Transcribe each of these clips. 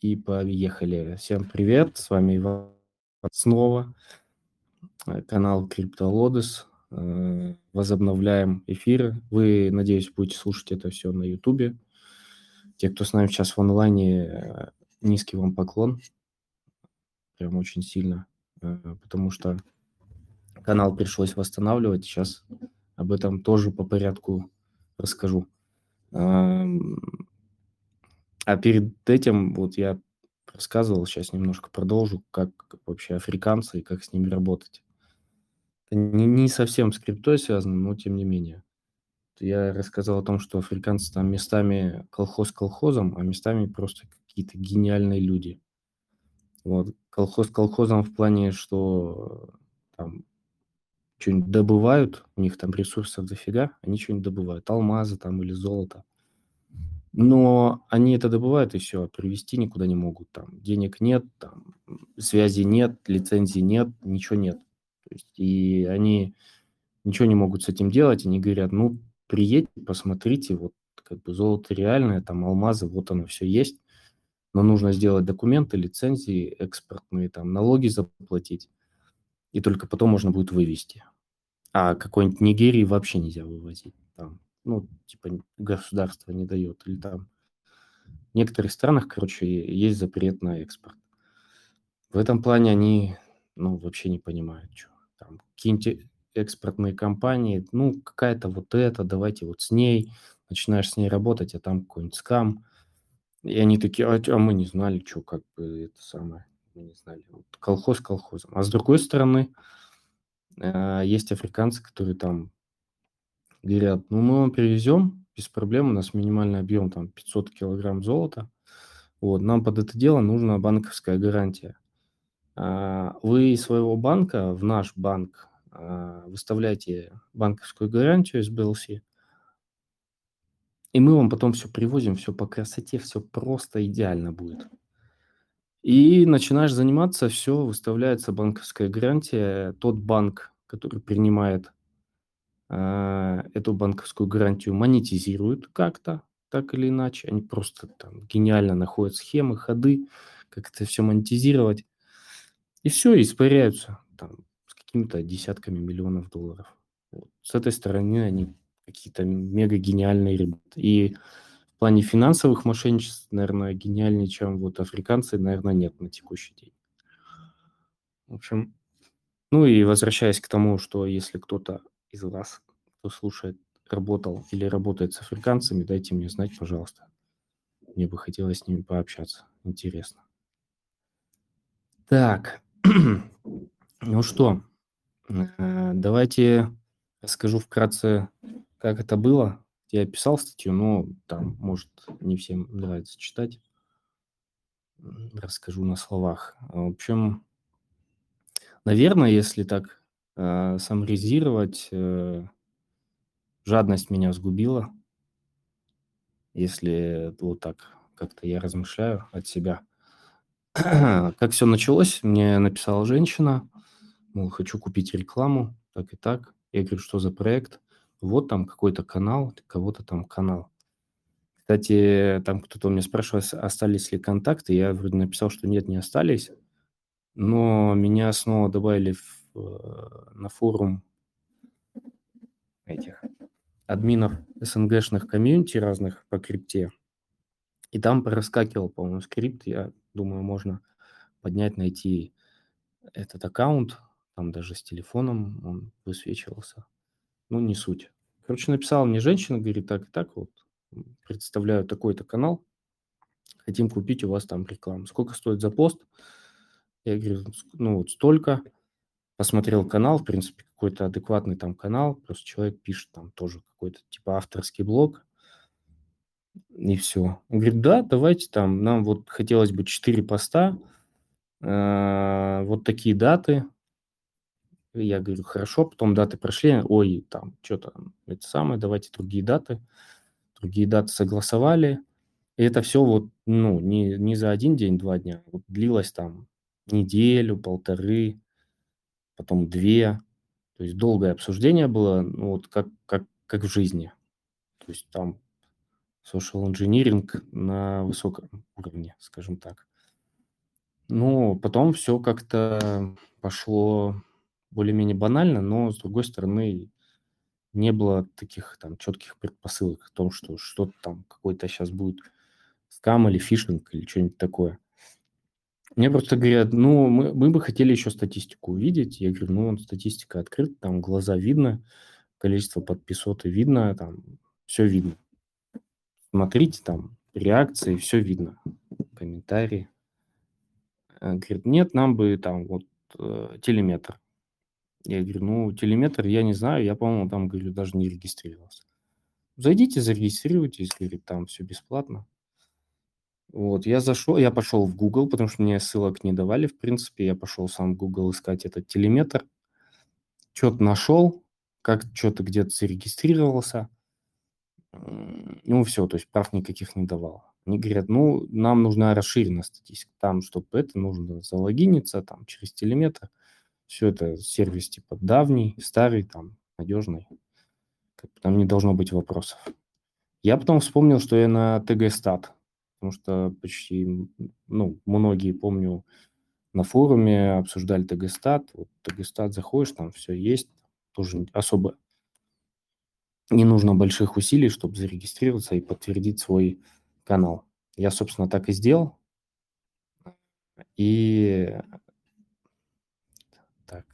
И поехали. Всем привет, с вами Иван снова, э, канал CryptoLodes. Э, Возобновляем эфиры. Вы, надеюсь, будете слушать это все на Ютубе. Те, кто с нами сейчас в онлайне, э, низкий вам поклон. Прям очень сильно. Потому что канал пришлось восстанавливать. Сейчас об этом тоже по порядку расскажу. А перед этим вот я рассказывал, сейчас немножко продолжу, как вообще африканцы и как с ними работать. Не, не совсем с криптой связано, но тем не менее. Я рассказал о том, что африканцы там местами колхоз колхозом, а местами просто какие-то гениальные люди. Вот. Колхоз колхозом в плане, что там что-нибудь добывают, у них там ресурсов дофига, они что-нибудь добывают, алмазы там или золото. Но они это добывают и все, привезти никуда не могут. Там денег нет, там связи нет, лицензии нет, ничего нет. То есть, и они ничего не могут с этим делать. Они говорят, ну, приедьте, посмотрите, вот как бы золото реальное, там алмазы, вот оно все есть. Но нужно сделать документы, лицензии экспортные, там налоги заплатить. И только потом можно будет вывести. А какой-нибудь Нигерии вообще нельзя вывозить. Там ну, типа государство не дает, или там в некоторых странах, короче, есть запрет на экспорт. В этом плане они, ну, вообще не понимают, что там какие-нибудь экспортные компании, ну, какая-то вот это, давайте вот с ней, начинаешь с ней работать, а там какой-нибудь скам. И они такие, а, а мы не знали, что как бы это самое, мы не знали. Вот колхоз колхозом. А с другой стороны, э, есть африканцы, которые там говорят, ну, мы вам привезем, без проблем, у нас минимальный объем там 500 килограмм золота, вот, нам под это дело нужна банковская гарантия. А, вы из своего банка в наш банк а, выставляете банковскую гарантию из BLC, и мы вам потом все привозим, все по красоте, все просто идеально будет. И начинаешь заниматься, все, выставляется банковская гарантия. Тот банк, который принимает эту банковскую гарантию монетизируют как-то, так или иначе. Они просто там гениально находят схемы, ходы, как это все монетизировать. И все, испаряются там с какими-то десятками миллионов долларов. Вот. С этой стороны они какие-то мега гениальные ребята. И в плане финансовых мошенничеств, наверное, гениальнее, чем вот африканцы, наверное, нет на текущий день. В общем, ну и возвращаясь к тому, что если кто-то из вас, кто слушает, работал или работает с африканцами, дайте мне знать, пожалуйста. Мне бы хотелось с ними пообщаться. Интересно. Так, ну что, э, давайте расскажу вкратце, как это было. Я писал статью, но там, может, не всем нравится читать. Расскажу на словах. В общем, наверное, если так э, саморезировать, э, жадность меня сгубила, если вот так как-то я размышляю от себя. как все началось, мне написала женщина, мол, хочу купить рекламу, так и так. Я говорю, что за проект? Вот там какой-то канал, кого-то там канал. Кстати, там кто-то у меня спрашивал, остались ли контакты. Я вроде написал, что нет, не остались. Но меня снова добавили в Э, на форум этих админов СНГшных комьюнити разных по крипте. И там проскакивал, по-моему, скрипт. Я думаю, можно поднять, найти этот аккаунт. Там даже с телефоном он высвечивался. Ну, не суть. Короче, написала мне женщина, говорит, так и так вот, представляю такой-то канал, хотим купить у вас там рекламу. Сколько стоит за пост? Я говорю, ну вот столько посмотрел канал, в принципе, какой-то адекватный там канал, просто человек пишет там тоже какой-то типа авторский блог, и все. Он говорит, да, давайте там, нам вот хотелось бы 4 поста, э, вот такие даты. Я говорю, хорошо, потом даты прошли, ой, там, что-то, это самое, давайте другие даты. Другие даты согласовали. И это все вот, ну, не, не за один день, два дня, вот длилось там неделю, полторы, потом две. То есть долгое обсуждение было, ну, вот как, как, как в жизни. То есть там social engineering на высоком уровне, скажем так. Ну, потом все как-то пошло более-менее банально, но, с другой стороны, не было таких там четких предпосылок о том, что что-то там, какой-то сейчас будет скам или фишинг или что-нибудь такое. Мне просто говорят, ну, мы, мы бы хотели еще статистику увидеть. Я говорю, ну, статистика открыта, там глаза видно, количество подписоты видно, там все видно. Смотрите, там реакции, все видно, комментарии. Э, говорит, нет, нам бы там вот э, телеметр. Я говорю, ну, телеметр я не знаю, я, по-моему, там, говорю, даже не регистрировался. Зайдите, зарегистрируйтесь, говорит, там все бесплатно. Вот, я зашел, я пошел в Google, потому что мне ссылок не давали, в принципе. Я пошел сам в Google искать этот телеметр. Что-то нашел, как что-то где-то зарегистрировался. Ну, все, то есть прав никаких не давал. Они говорят, ну, нам нужна расширенная статистика. Там, чтобы это, нужно залогиниться, там, через телеметр. Все это сервис типа давний, старый, там, надежный. Там не должно быть вопросов. Я потом вспомнил, что я на ТГ-стат потому что почти, ну, многие, помню, на форуме обсуждали ТГ-стат. Вот ТГ-стат заходишь, там все есть, тоже особо не нужно больших усилий, чтобы зарегистрироваться и подтвердить свой канал. Я, собственно, так и сделал. И так,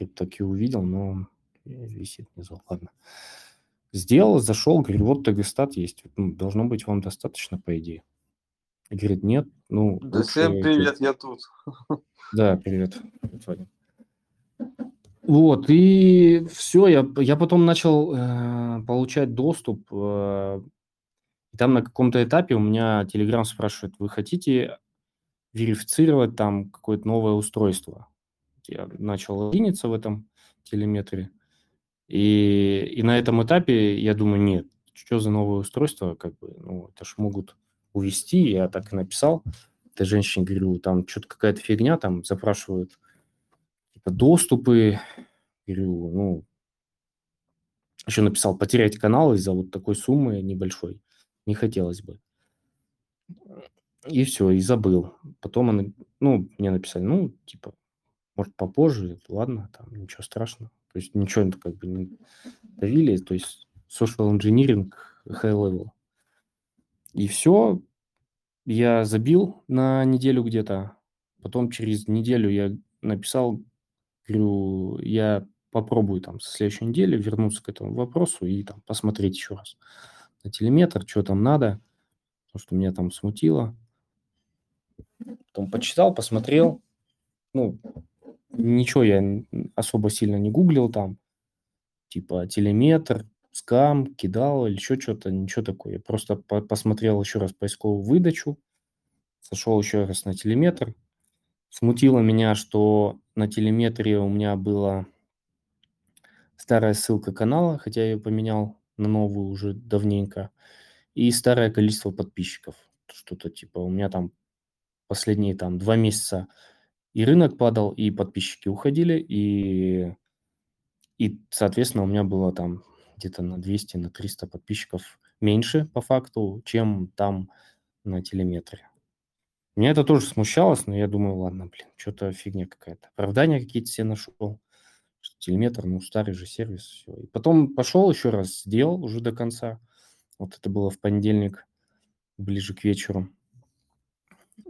CryptoQ увидел, но висит внизу. Ладно. Сделал, зашел, говорю, вот ТГ-стат есть. Должно быть вам достаточно, по идее. И говорит, нет, ну... Да лучше... всем привет, я тут. Да, привет. Вот, и все, я, я потом начал э, получать доступ. Э, и там на каком-то этапе у меня Telegram спрашивает, вы хотите верифицировать там какое-то новое устройство? Я начал логиниться в этом телеметре. И, и на этом этапе я думаю, нет, что за новое устройство, как бы, ну, это ж могут увести. Я так и написал этой женщине, говорю, там что-то какая-то фигня, там запрашивают типа, доступы. Говорю, ну, еще написал, потерять канал из-за вот такой суммы небольшой. Не хотелось бы. И все, и забыл. Потом он, ну, мне написали, ну, типа, может, попозже, ладно, там, ничего страшного. То есть ничего как бы не давили, то есть social engineering high level. И все, я забил на неделю где-то. Потом через неделю я написал, говорю, я попробую там со следующей недели вернуться к этому вопросу и там посмотреть еще раз на телеметр, что там надо, потому что меня там смутило. Потом почитал, посмотрел. Ну, ничего я особо сильно не гуглил там. Типа телеметр, скам, кидал или еще что-то, ничего такое. Я просто по посмотрел еще раз поисковую выдачу, сошел еще раз на телеметр. Смутило меня, что на телеметре у меня была старая ссылка канала, хотя я ее поменял на новую уже давненько, и старое количество подписчиков. Что-то типа у меня там последние там два месяца и рынок падал, и подписчики уходили, и, и соответственно, у меня было там где-то на 200, на 300 подписчиков меньше по факту, чем там на телеметре. Меня это тоже смущалось, но я думаю, ладно, блин, что-то фигня какая-то. Оправдания какие-то все нашел. Что телеметр, ну, старый же сервис, все. И потом пошел еще раз, сделал уже до конца. Вот это было в понедельник, ближе к вечеру.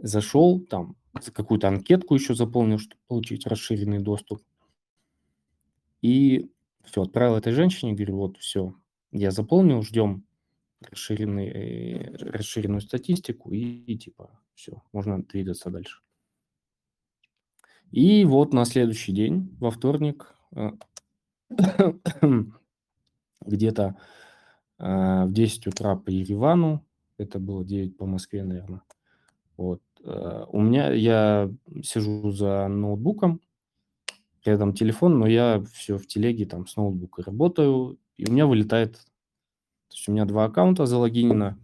Зашел, там какую-то анкетку еще заполнил, чтобы получить расширенный доступ. И все, отправил этой женщине, говорю, вот, все, я заполнил, ждем расширенный, э, расширенную статистику и, и типа все, можно двигаться дальше. И вот на следующий день, во вторник, э, где-то э, в 10 утра по Еревану, это было 9 по Москве, наверное, вот, у меня, я сижу за ноутбуком, рядом телефон, но я все в телеге там с ноутбука работаю, и у меня вылетает, то есть у меня два аккаунта залогинено,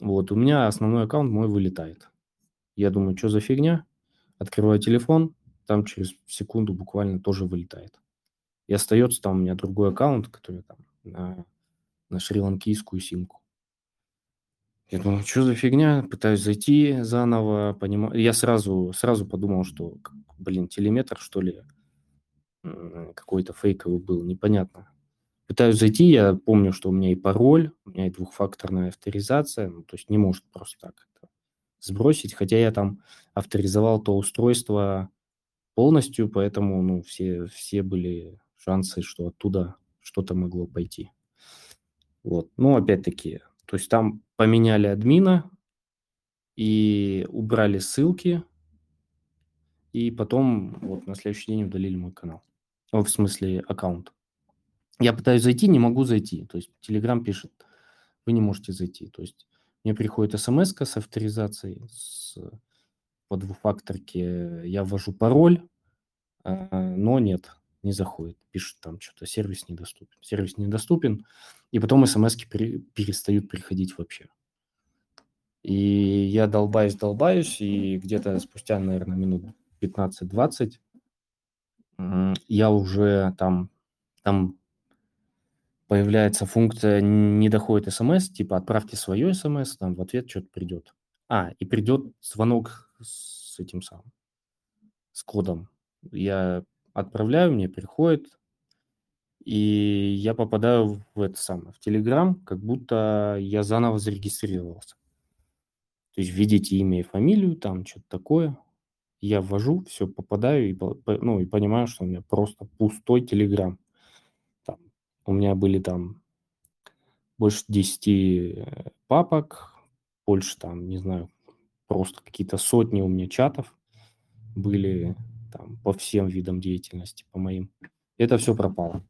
вот, у меня основной аккаунт мой вылетает. Я думаю, что за фигня? Открываю телефон, там через секунду буквально тоже вылетает. И остается там у меня другой аккаунт, который там на, на шри-ланкийскую симку. Я думаю, что за фигня? Пытаюсь зайти заново, понимаю. Я сразу, сразу подумал, что, блин, телеметр, что ли, какой-то фейковый был, непонятно. Пытаюсь зайти, я помню, что у меня и пароль, у меня и двухфакторная авторизация, ну, то есть не может просто так это сбросить, хотя я там авторизовал то устройство полностью, поэтому, ну, все, все были шансы, что оттуда что-то могло пойти. Вот, ну, опять-таки, то есть там поменяли админа и убрали ссылки, и потом вот на следующий день удалили мой канал. О, в смысле, аккаунт. Я пытаюсь зайти, не могу зайти. То есть Telegram пишет, вы не можете зайти. То есть мне приходит смс с авторизацией, с, по двухфакторке я ввожу пароль, а, но нет, не заходит. Пишет там что-то, сервис недоступен. Сервис недоступен, и потом смс перестают приходить вообще. И я долбаюсь, долбаюсь, и где-то спустя, наверное, минут 15-20 я уже там, там появляется функция «не доходит смс», типа «отправьте свое смс», там в ответ что-то придет. А, и придет звонок с этим самым, с кодом. Я отправляю, мне приходит, и я попадаю в это самое, в Телеграм, как будто я заново зарегистрировался. То есть введите имя и фамилию, там что-то такое. Я ввожу, все, попадаю и, ну, и понимаю, что у меня просто пустой Телеграм. У меня были там больше 10 э, папок, больше там, не знаю, просто какие-то сотни у меня чатов были там по всем видам деятельности, по моим. Это все пропало.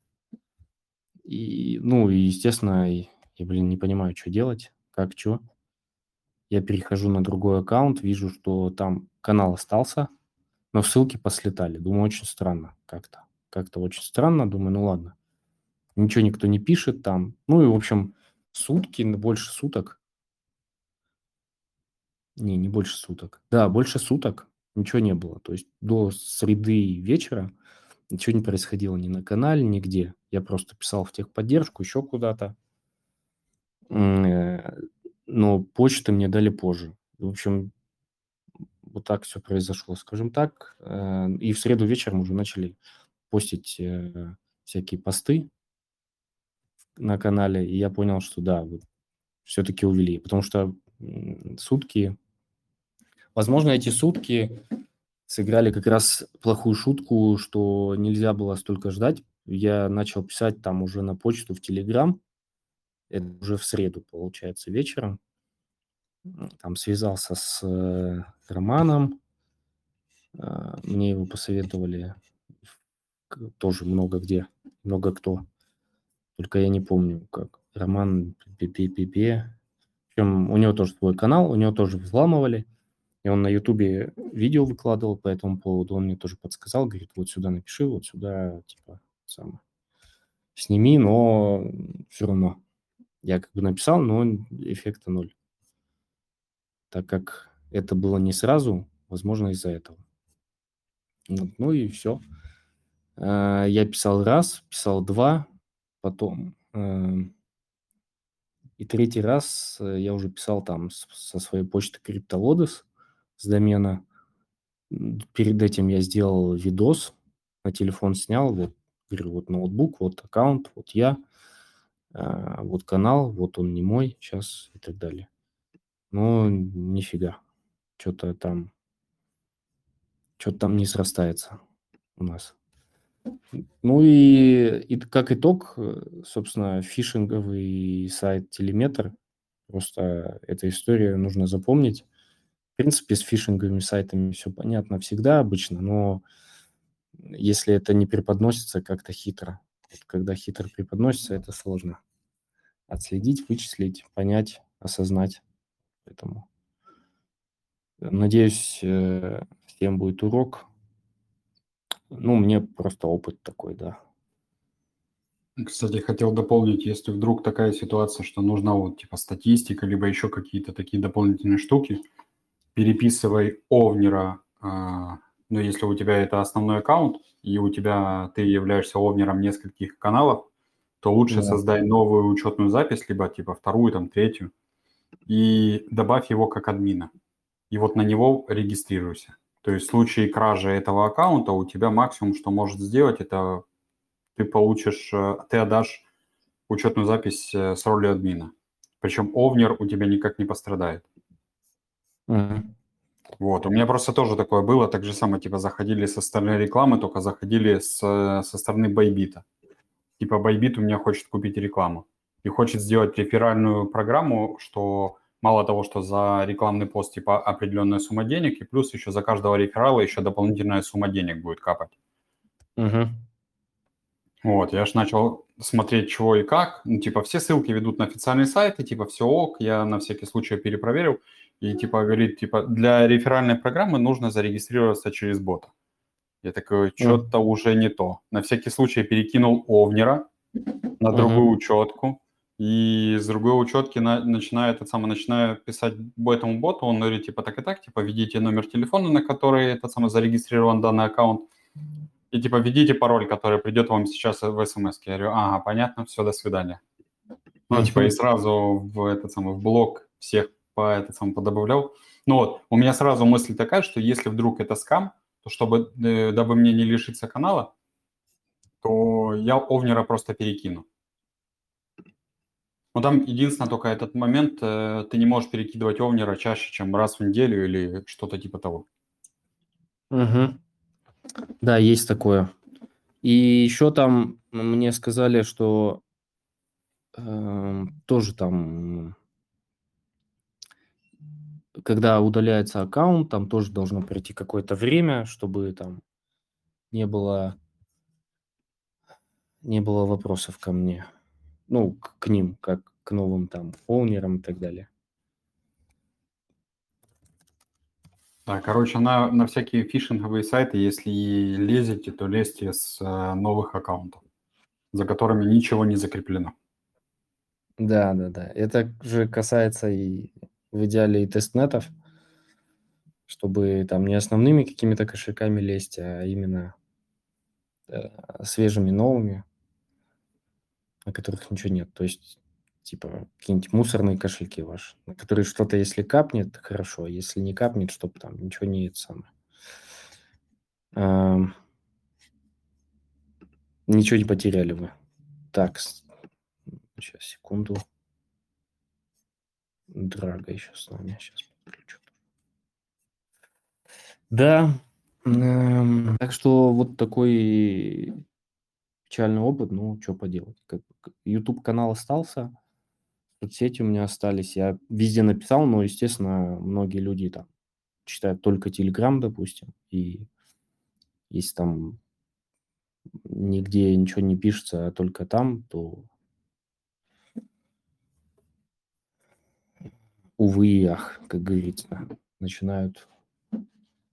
И, ну, и, естественно, я, блин, не понимаю, что делать, как, что. Я перехожу на другой аккаунт, вижу, что там канал остался, но ссылки послетали. Думаю, очень странно как-то. Как-то очень странно. Думаю, ну ладно ничего никто не пишет там. Ну и, в общем, сутки, больше суток. Не, не больше суток. Да, больше суток ничего не было. То есть до среды вечера ничего не происходило ни на канале, нигде. Я просто писал в техподдержку, еще куда-то. Э, но почты мне дали позже. В общем, вот так все произошло, скажем так. Э, и в среду вечером уже начали постить э, всякие посты на канале, и я понял, что да, все-таки увели, потому что сутки, возможно, эти сутки сыграли как раз плохую шутку, что нельзя было столько ждать. Я начал писать там уже на почту в Телеграм, это уже в среду, получается, вечером. Там связался с э, Романом, э, мне его посоветовали тоже много где, много кто. Только я не помню, как. Роман Пипе. Причем у него тоже свой канал, у него тоже взламывали. И он на Ютубе видео выкладывал по этому поводу. Он мне тоже подсказал, говорит, вот сюда напиши, вот сюда, типа, сам сними, но все равно. Я как бы написал, но эффекта ноль. Так как это было не сразу, возможно, из-за этого. Вот, ну и все. А, я писал раз, писал два, потом. Эм, и третий раз э, я уже писал там со своей почты CryptoLotus с домена. Перед этим я сделал видос, на телефон снял, вот, говорю, вот ноутбук, вот аккаунт, вот я, а, вот канал, вот он не мой сейчас и так далее. Но нифига, что-то там, что-то там не срастается у нас. Ну и, и как итог, э, собственно, фишинговый сайт Телеметр. Просто эта история нужно запомнить. Принципе, с фишинговыми сайтами все понятно всегда обычно, но если это не преподносится как-то хитро, когда хитро преподносится, это сложно отследить, вычислить, понять, осознать. Поэтому надеюсь, э, всем будет урок ну, мне просто опыт такой, да. Кстати, хотел дополнить, если вдруг такая ситуация, что нужна вот типа статистика, либо еще какие-то такие дополнительные штуки, переписывай овнера, а, ну, если у тебя это основной аккаунт, и у тебя ты являешься овнером нескольких каналов, то лучше да. создай новую учетную запись, либо типа вторую, там, третью, и добавь его как админа. И вот на него регистрируйся. То есть в случае кражи этого аккаунта у тебя максимум, что может сделать, это ты получишь, э, ты отдашь учетную запись э, с ролью админа. Причем овнер у тебя никак не пострадает. Вот, у меня просто тоже такое было, так же самое, типа, заходили со стороны рекламы, только заходили с, со стороны Байбита. Типа, Байбит у меня хочет купить рекламу и хочет сделать реферальную программу, что мало того, что за рекламный пост, типа, определенная сумма денег, и плюс еще за каждого реферала еще дополнительная сумма денег будет капать. Мгм. Вот, я же начал смотреть, чего и как. Ну, типа, все ссылки ведут на официальный сайт, и типа, все ок, я на всякий случай перепроверил. И типа, говорит, типа, для реферальной программы нужно зарегистрироваться через бота. Я такой, что-то уже не то. На всякий случай перекинул Овнера на другую Мгм. учетку. И с другой учетки на, начинаю, этот самый, начинаю писать этому боту, он говорит, типа, так и так, типа, введите номер телефона, на который этот самый зарегистрирован данный аккаунт, и, типа, введите пароль, который придет вам сейчас в смс. Я говорю, ага, понятно, все, до свидания. Ну, типа, и сразу в этот самый, в блок всех по этот самый подобавлял. Ну вот, у меня сразу мысль такая, что если вдруг это скам, то чтобы, э, дабы мне не лишиться канала, то я Овнера просто перекину. Но там единственное только этот момент, э, ты не можешь перекидывать Овнера чаще, чем раз в неделю или что-то типа того. Мгм. Да, есть такое. И еще там мне сказали, что эм, тоже там, когда удаляется аккаунт, там тоже должно пройти какое-то время, чтобы там не было не было вопросов ко мне. Ну, к, к ним, как к новым там оунерам и так далее. Да, короче, на, на всякие фишинговые сайты, если и лезете, то лезьте с э, новых аккаунтов, за которыми ничего не закреплено. Да, да, да. Это же касается и в идеале и тестнетов, чтобы там не основными какими-то кошельками лезть, а именно э, свежими новыми, на которых ничего нет. То есть, типа, какие-нибудь мусорные кошельки ваши, на которые что-то, если капнет, хорошо, а если не капнет, чтобы там ничего не это самое. Ам, ничего не потеряли вы. Так, сейчас, секунду. Драга еще с нами. Сейчас подключу. Да. эм, так что вот такой печальный опыт. Ну, что поделать. Как, YouTube канал остался, соцсети у меня остались. Я везде написал, но, естественно, многие люди там читают только Telegram, допустим, и если там нигде ничего не пишется, а только там, то увы и ах, как говорится, начинают...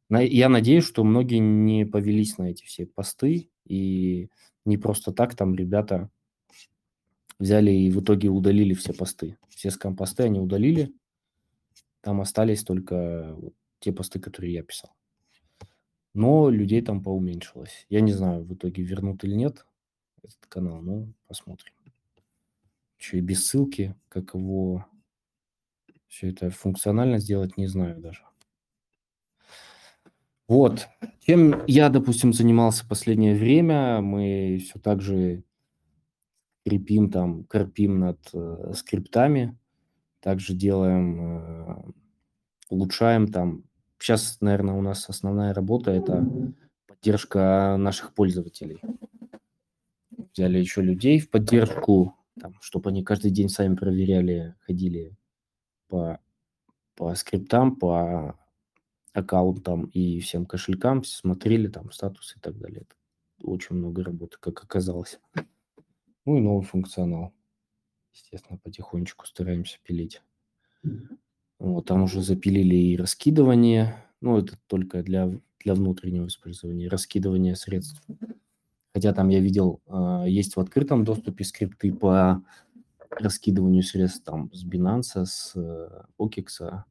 Я надеюсь, что многие не повелись на эти все посты, и не просто так там ребята взяли и в итоге удалили все посты. Все скам-посты они удалили, там остались только вот те посты, которые я писал. Но людей там поуменьшилось. Я не знаю, в итоге вернут или нет этот канал, но посмотрим. Еще и без ссылки, как его все это функционально сделать, не знаю даже. Вот. Чем я, допустим, занимался последнее время, мы все так же крепим там, корпим над э, скриптами, также делаем, э, улучшаем там. Сейчас, наверное, у нас основная работа – это поддержка наших пользователей. Взяли еще людей в поддержку, там, чтобы они каждый день сами проверяли, ходили по, по скриптам, по аккаунтам и всем кошелькам, смотрели там статус и так далее. Это очень много работы, как оказалось. Ну и новый функционал. Естественно, потихонечку стараемся пилить. Вот, там уже запилили и раскидывание. Ну, это только для, для внутреннего использования. Раскидывание средств. Хотя там я видел, есть в открытом доступе скрипты по раскидыванию средств там с Binance, с OKEX,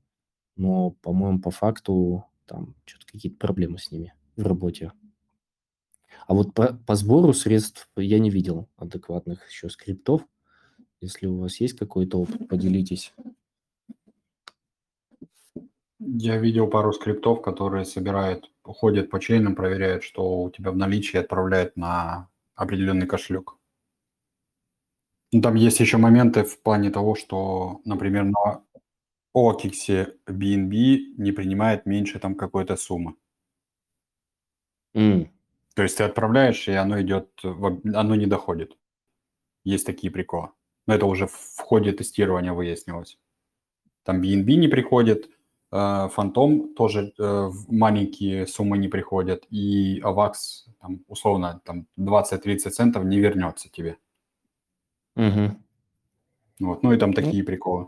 но, по-моему, по факту там что-то какие-то проблемы с ними в работе. А вот по, по сбору средств я не видел адекватных еще скриптов. Если у вас есть какой-то опыт, поделитесь. Я видел пару скриптов, которые собирают, ходят по чейнам, проверяют, что у тебя в наличии, отправляют на определенный кошелек. Ну, там есть еще моменты в плане того, что, например, на OKX BNB не принимает меньше там какой-то суммы. М, То есть ты отправляешь, и оно идет, оно не доходит. Есть такие приколы. Но это уже в ходе тестирования выяснилось. Там BNB не приходит, э, Фантом тоже э, маленькие суммы не приходят, и AVAX, там, условно, там 20-30 центов не вернется тебе. Мгм. Вот. Ну и там Ну, такие приколы.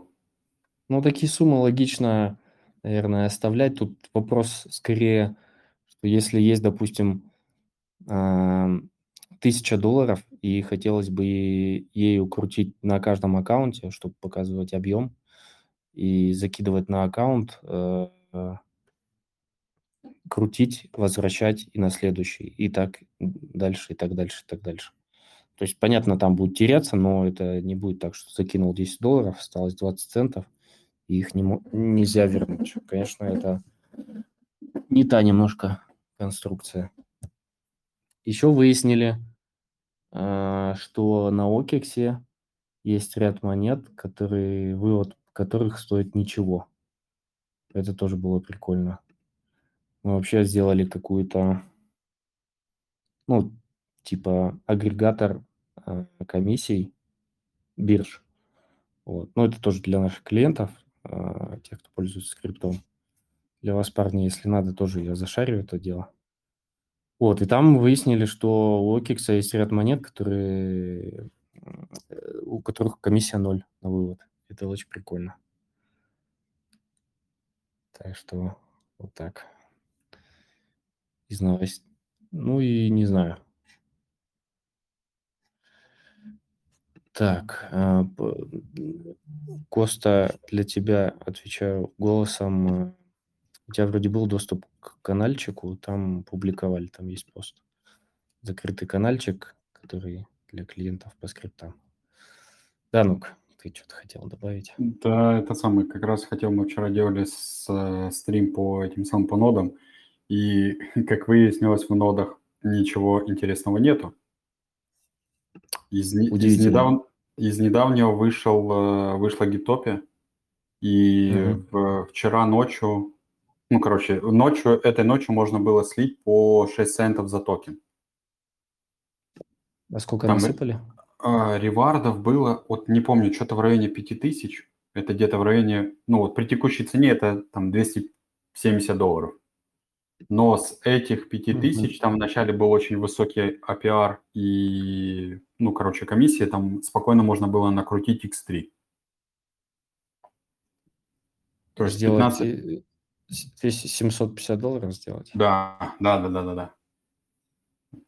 ну, такие суммы логично, наверное, оставлять. Тут вопрос скорее, что если есть, допустим, ам, тысяча долларов, и хотелось бы ею крутить на каждом аккаунте, чтобы показывать объем, и закидывать на аккаунт, э, крутить, возвращать и на следующий, и так дальше, и так дальше, и так дальше. То есть, понятно, там будет теряться, но это не будет так, что закинул 10 долларов, осталось 20 центов, и их не нельзя вернуть. Конечно, это не та немножко конструкция. Еще выяснили, а, что на Окексе есть ряд монет, которые, вывод которых стоит ничего. Это тоже было прикольно. Мы вообще сделали какую-то, ну, типа агрегатор комиссий бирж. Вот. Но это тоже для наших клиентов, а, тех, кто пользуется скриптом. Для вас, парни, если надо, тоже я зашарю это дело. Вот, и там выяснили, что у OKX есть ряд монет, которые, э, у которых комиссия ноль на вывод. Это очень прикольно. Так что вот так. Из новостей. Ну и не знаю. Так, а, п- Коста, для тебя отвечаю голосом. э, У тебя вроде был доступ к канальчику, там публиковали, там есть пост. Закрытый канальчик, который для клиентов по скриптам. Данук, ты что-то хотел добавить? Да, это самый, как раз хотел, мы вчера делали с, э, стрим по этим самым по нодам, и, как выяснилось, в нодах ничего интересного нету. Из, не- из, Удивительно. недав- из недавнего вышел, э, вышла Гитопия, и в- вчера ночью, ну, короче, ночью, этой ночью можно было слить по 6 центов за токен. А сколько Там, э, насыпали? А, Ревардов было, вот не помню, что-то в районе 5000. Это где-то в районе, ну вот при текущей цене это там 270 долларов. Но с этих 5000 там вначале был очень высокий APR и, ну, короче, комиссия, там спокойно можно было накрутить X3. То есть сделать 15... э, с- 200 750 долларов сделать? Да, да, да, да, да, да.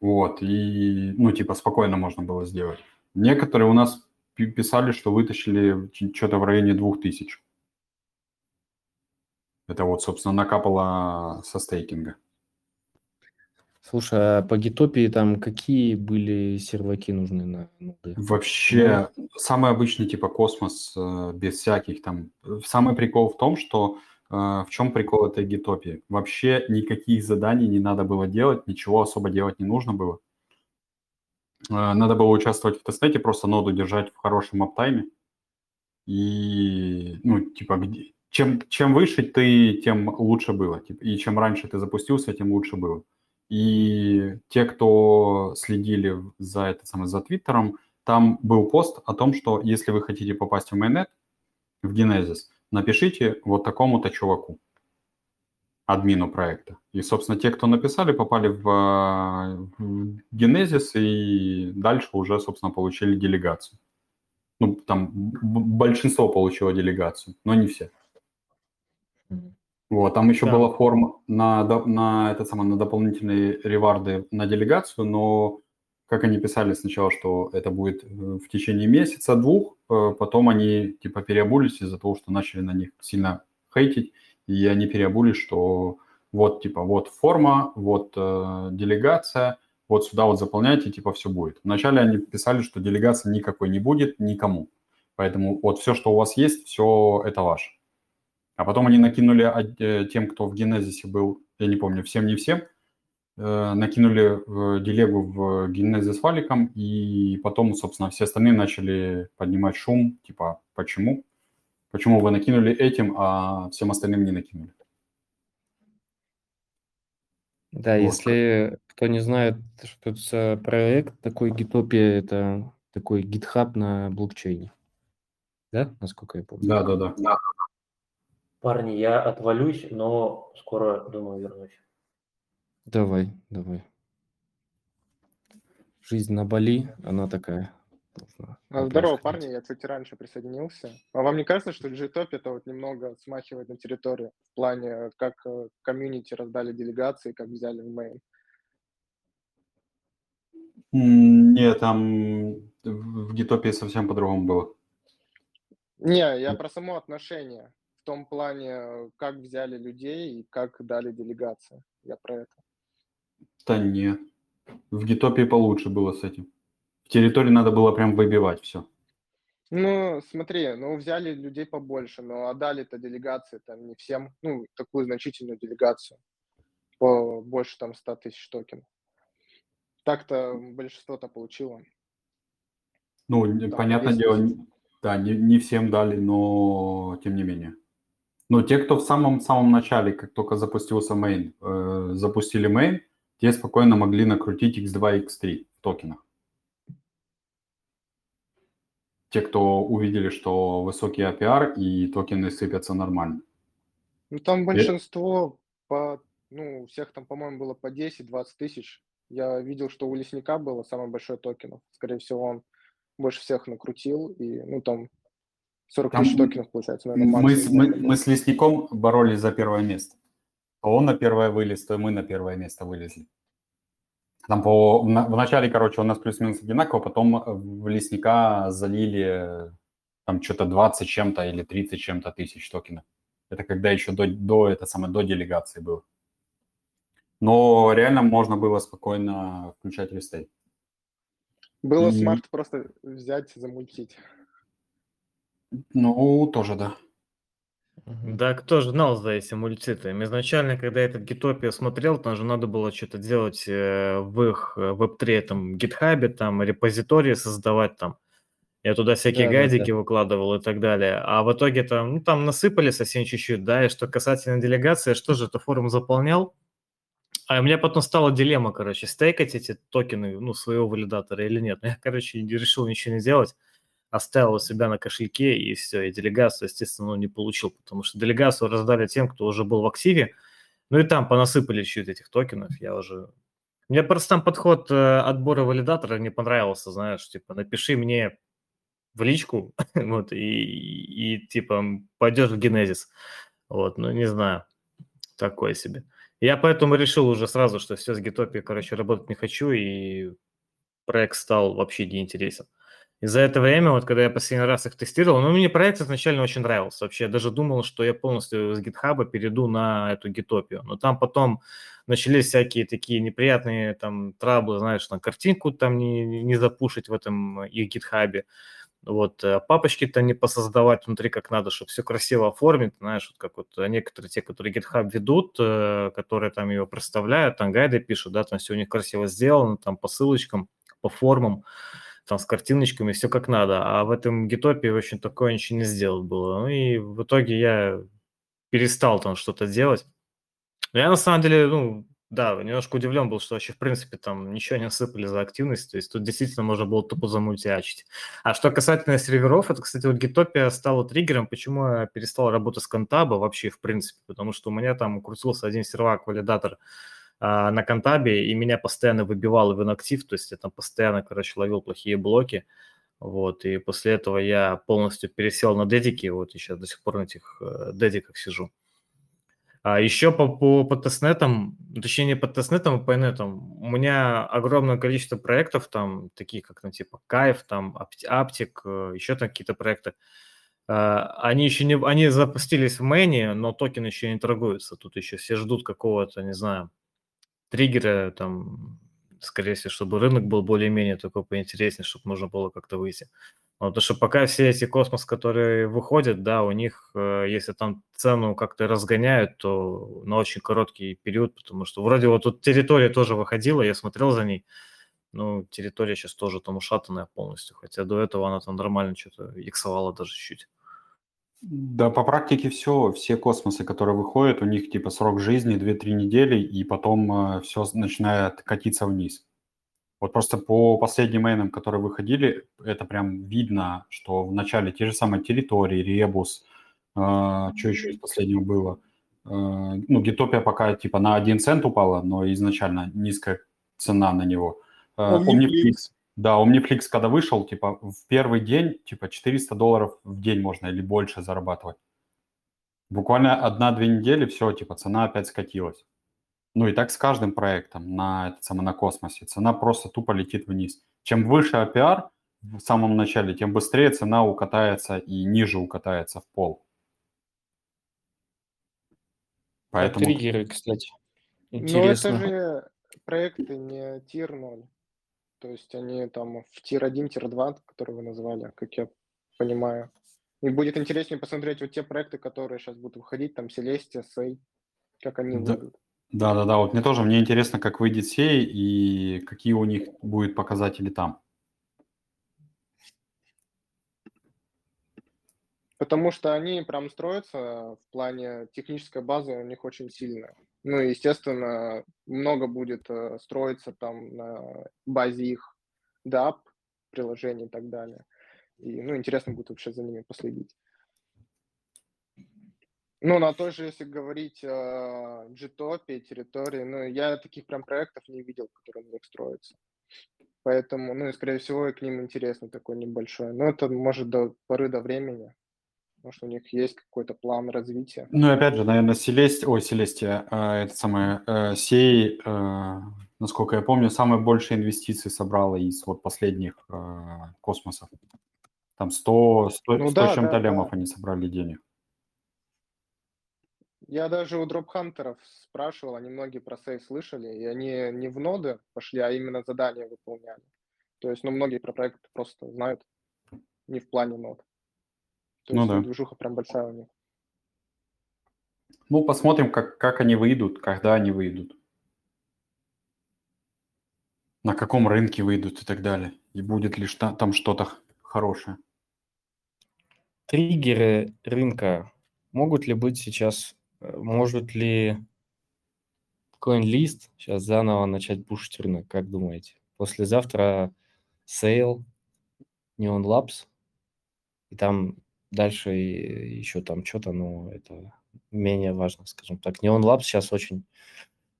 Вот, и, ну, типа, спокойно можно было сделать. Некоторые у нас пи- писали, что вытащили что-то в районе 2000. Это вот, собственно, накапало со стейкинга. Слушай, а по Гитопии там какие были серваки нужны на ноды? Вообще, самый обычный типа космос, э, без всяких там. Самый прикол в том, что э, в чем прикол этой гитопии? Вообще никаких заданий не надо было делать, ничего особо делать не нужно было. Э, Надо было участвовать в тестнете, просто ноду держать в хорошем аптайме. И, ну, типа, где- чем, чем выше ты, тем лучше было. И чем раньше ты запустился, тем лучше было. И те, кто следили за это самое, за Твиттером, там был пост о том, что если вы хотите попасть в Mainnet, в Genesis, напишите вот такому-то чуваку, админу проекта. И, собственно, те, кто написали, попали в, а, Genesis и дальше уже, собственно, получили делегацию. Ну, там большинство получило делегацию, но не все. Вот, там еще Да. была форма на, на, это самое, на дополнительные реварды на делегацию, но как они писали сначала, что это будет э, в течение месяца-двух, э, потом они типа переобулись из-за того, что начали на них сильно хейтить, и они переобулись, что вот типа вот форма, вот э, делегация, вот сюда вот заполняйте, типа все будет. Вначале они писали, что делегации никакой не будет никому, поэтому вот все, что у вас есть, все это ваше. А потом они накинули э, тем, кто в генезисе был, я не помню, всем не всем, э, накинули в делегу в генезис валиком, и потом, собственно, все остальные начали поднимать шум, типа, почему? Почему вы накинули этим, а всем остальным не накинули? Да, вот. если кто не знает, что это за проект, такой Гитопия – это такой GitHub на блокчейне. Да, насколько я помню? Да, да, да. да. Парни, я отвалюсь, но скоро, думаю, вернусь. Давай, давай. Жизнь на Бали, она такая. А, здорово, парни, я чуть раньше присоединился. А вам не кажется, что G-Top это вот немного смахивает на территорию в плане, как э, комьюнити раздали делегации, как взяли в мейн? Нет, там в Гитопии совсем по-другому было. Не, я про само отношение. В том плане, как взяли людей и как дали делегации. Я про это. Да нет. В Гитопии получше было с этим. В территории надо было прям выбивать все. Ну, смотри, ну взяли людей побольше, но отдали-то делегации там не всем, ну, такую значительную делегацию по больше там 100 тысяч токенов. Так-то большинство-то получило. Ну, там, понятное дело, да, не, не всем дали, но тем не менее. Но те, кто в самом-самом начале, как только запустился main, э, запустили main, те спокойно могли накрутить x2, x3 в токенах. Те, кто увидели, что высокий APR и токены сыпятся нормально. Ну, там большинство по, ну, у всех там, по-моему, было по 10-20 тысяч. Я видел, что у лесника было самый большой токенов. Скорее всего, он больше всех накрутил, и, ну, там 40 там тысяч токенов, получается, наверное, мы, мы, мы с Лесником боролись за первое место. То он на первое вылез, то мы на первое место вылезли. Там по, в, начале, короче, у нас плюс-минус одинаково, потом в Лесника залили там что-то 20 чем-то или 30 чем-то тысяч токенов. Это когда еще до, до, это самое, до делегации было. Но реально можно было спокойно включать restake. Было и... смарт просто взять, замультить. Ну, тоже да. Да, кто же знал за эти мульты? Изначально, когда этот Gitopia смотрел, там же надо было что-то делать э, в их Web3, этом GitHub е, там репозитории создавать там. Я туда всякие да, гайдики да, да. выкладывал и так далее. А в итоге там, ну, там насыпали совсем чуть-чуть, да, и что касательно делегации, что же, это форум заполнял, а у меня потом стала дилемма, короче, стейкать эти токены, ну, своего валидатора или нет. Я, короче, решил ничего не делать, оставил у себя на кошельке, и все, и делегацию, естественно, ну, не получил, потому что делегацию раздали тем, кто уже был в активе, ну и там понасыпали чуть этих токенов, я уже... Мне просто там подход э, отбора валидатора не понравился, знаешь, типа, напиши мне в личку, вот, и, и, типа, пойдешь в генезис, вот, ну, не знаю, такое себе. Я поэтому решил уже сразу, что все с Гитопи, короче, работать не хочу, и проект стал вообще неинтересен. И за это время, вот когда я последний раз их тестировал, ну, мне проект изначально очень нравился. Вообще, я даже думал, что я полностью с GitHub перейду на эту гитопию. Но там потом начались всякие такие неприятные там траблы, знаешь, на картинку там не, не запушить в этом их GitHub вот, э, папочки-то не посоздавать внутри как надо, чтобы все красиво оформить, знаешь, вот как вот некоторые те, которые GitHub ведут, э, которые там его проставляют, там гайды пишут, да, там все у них красиво сделано, там по ссылочкам, по формам, там с картиночками, все как надо, а в этом гитопе очень такое ничего не сделать было. Ну и в итоге я перестал там что-то делать. Я на самом деле, ну, да, немножко удивлен был, что вообще, в принципе, там ничего не осыпали за активность, то есть тут действительно можно было тупо замультиачить. А что касательно серверов, это, кстати, вот Гитопия стала триггером, почему я перестал работать с Контаба вообще, в принципе, потому что у меня там крутился один сервак-валидатор а, на Контабе, и меня постоянно выбивал в инактив, то есть я там постоянно, короче, ловил плохие блоки, вот, и после этого я полностью пересел на дедики, вот, сейчас до сих пор на этих э, дедиках сижу. А еще по, по, по тестнетам, точнее не по тестнетам, а по инетам, у меня огромное количество проектов там, такие как, ну, типа Кайф, там, Аптик, э, еще там какие-то проекты. А, они еще не, они запустились в мэне, но токены еще не торгуются. Тут еще все ждут какого-то, не знаю, триггера, там, скорее всего, чтобы рынок был более-менее такой поинтереснее, чтобы можно было как-то выйти. Потому что пока все эти космос, которые выходят, да, у них, э, если там цену как-то разгоняют, то на очень короткий период, потому что вроде вот тут территория тоже выходила, я смотрел за ней, ну, территория сейчас тоже там ушатанная полностью, хотя до этого она там нормально что-то иксовала даже чуть-чуть. Да, по практике все, все космосы, которые выходят, у них типа срок жизни 2-3 недели, и потом э, все начинает катиться вниз. Вот просто по последним мейнам, которые выходили, это прям видно, что в начале те же самые территории, Ребус, э, что еще из последнего было. Э, ну, Гитопия пока типа на 1 цент упала, но изначально низкая цена на него. Э, Omniflix. Да, Omniflix, когда вышел, типа в первый день, типа 400 долларов в день можно или больше зарабатывать. Буквально одна-две недели, все, типа цена опять скатилась. Ну и так с каждым проектом на, это самое, на космосе. Цена просто тупо летит вниз. Чем выше APR в самом начале, тем быстрее цена укатается и ниже укатается в пол. Поэтому... триггеры, кстати. Интересно. Но это же проекты не тир 0. То есть они там в тир 1, тир 2, которые вы назвали, как я понимаю. И будет интереснее посмотреть вот те проекты, которые сейчас будут выходить, там Celestia, Сей, как они да. выйдут. Да, да, да. Вот мне тоже, мне интересно, как выйдет сей и какие у них будут показатели там. Потому что они прям строятся в плане технической базы у них очень сильная. Ну, естественно, много будет э, строиться там на базе их DAP, приложений и так далее. И, ну, интересно будет вообще за ними последить. Ну, на той же, если говорить о Gtopе, территории, ну, я таких прям проектов не видел, которые на них строятся. Поэтому, ну, и, скорее всего, и к ним интересно такой небольшой. Но это может до поры до времени. Может, у них есть какой-то план развития. Ну, и опять же, наверное, Селестия, ой, Селестия, э, это самое, э, Сей, э, насколько я помню, самые большие инвестиции собрала из вот последних э, космосов. Там 100, 100, ну, 100 да, чем-то да, лемов да. они собрали денег. Я даже у дропхантеров спрашивал, они многие про сейф слышали, и они не в ноды пошли, а именно задания выполняли. То есть, ну, многие про проект просто знают, не в плане нод. То ну, есть, да. движуха прям большая у них. Ну, посмотрим, как, как они выйдут, когда они выйдут. На каком рынке выйдут и так далее. И будет ли там что-то хорошее. Триггеры рынка могут ли быть сейчас может ли CoinList сейчас заново начать пушить рынок, как думаете? Послезавтра Sale, Neon Labs, и там дальше еще там что-то, но это менее важно, скажем так. Neon Labs сейчас очень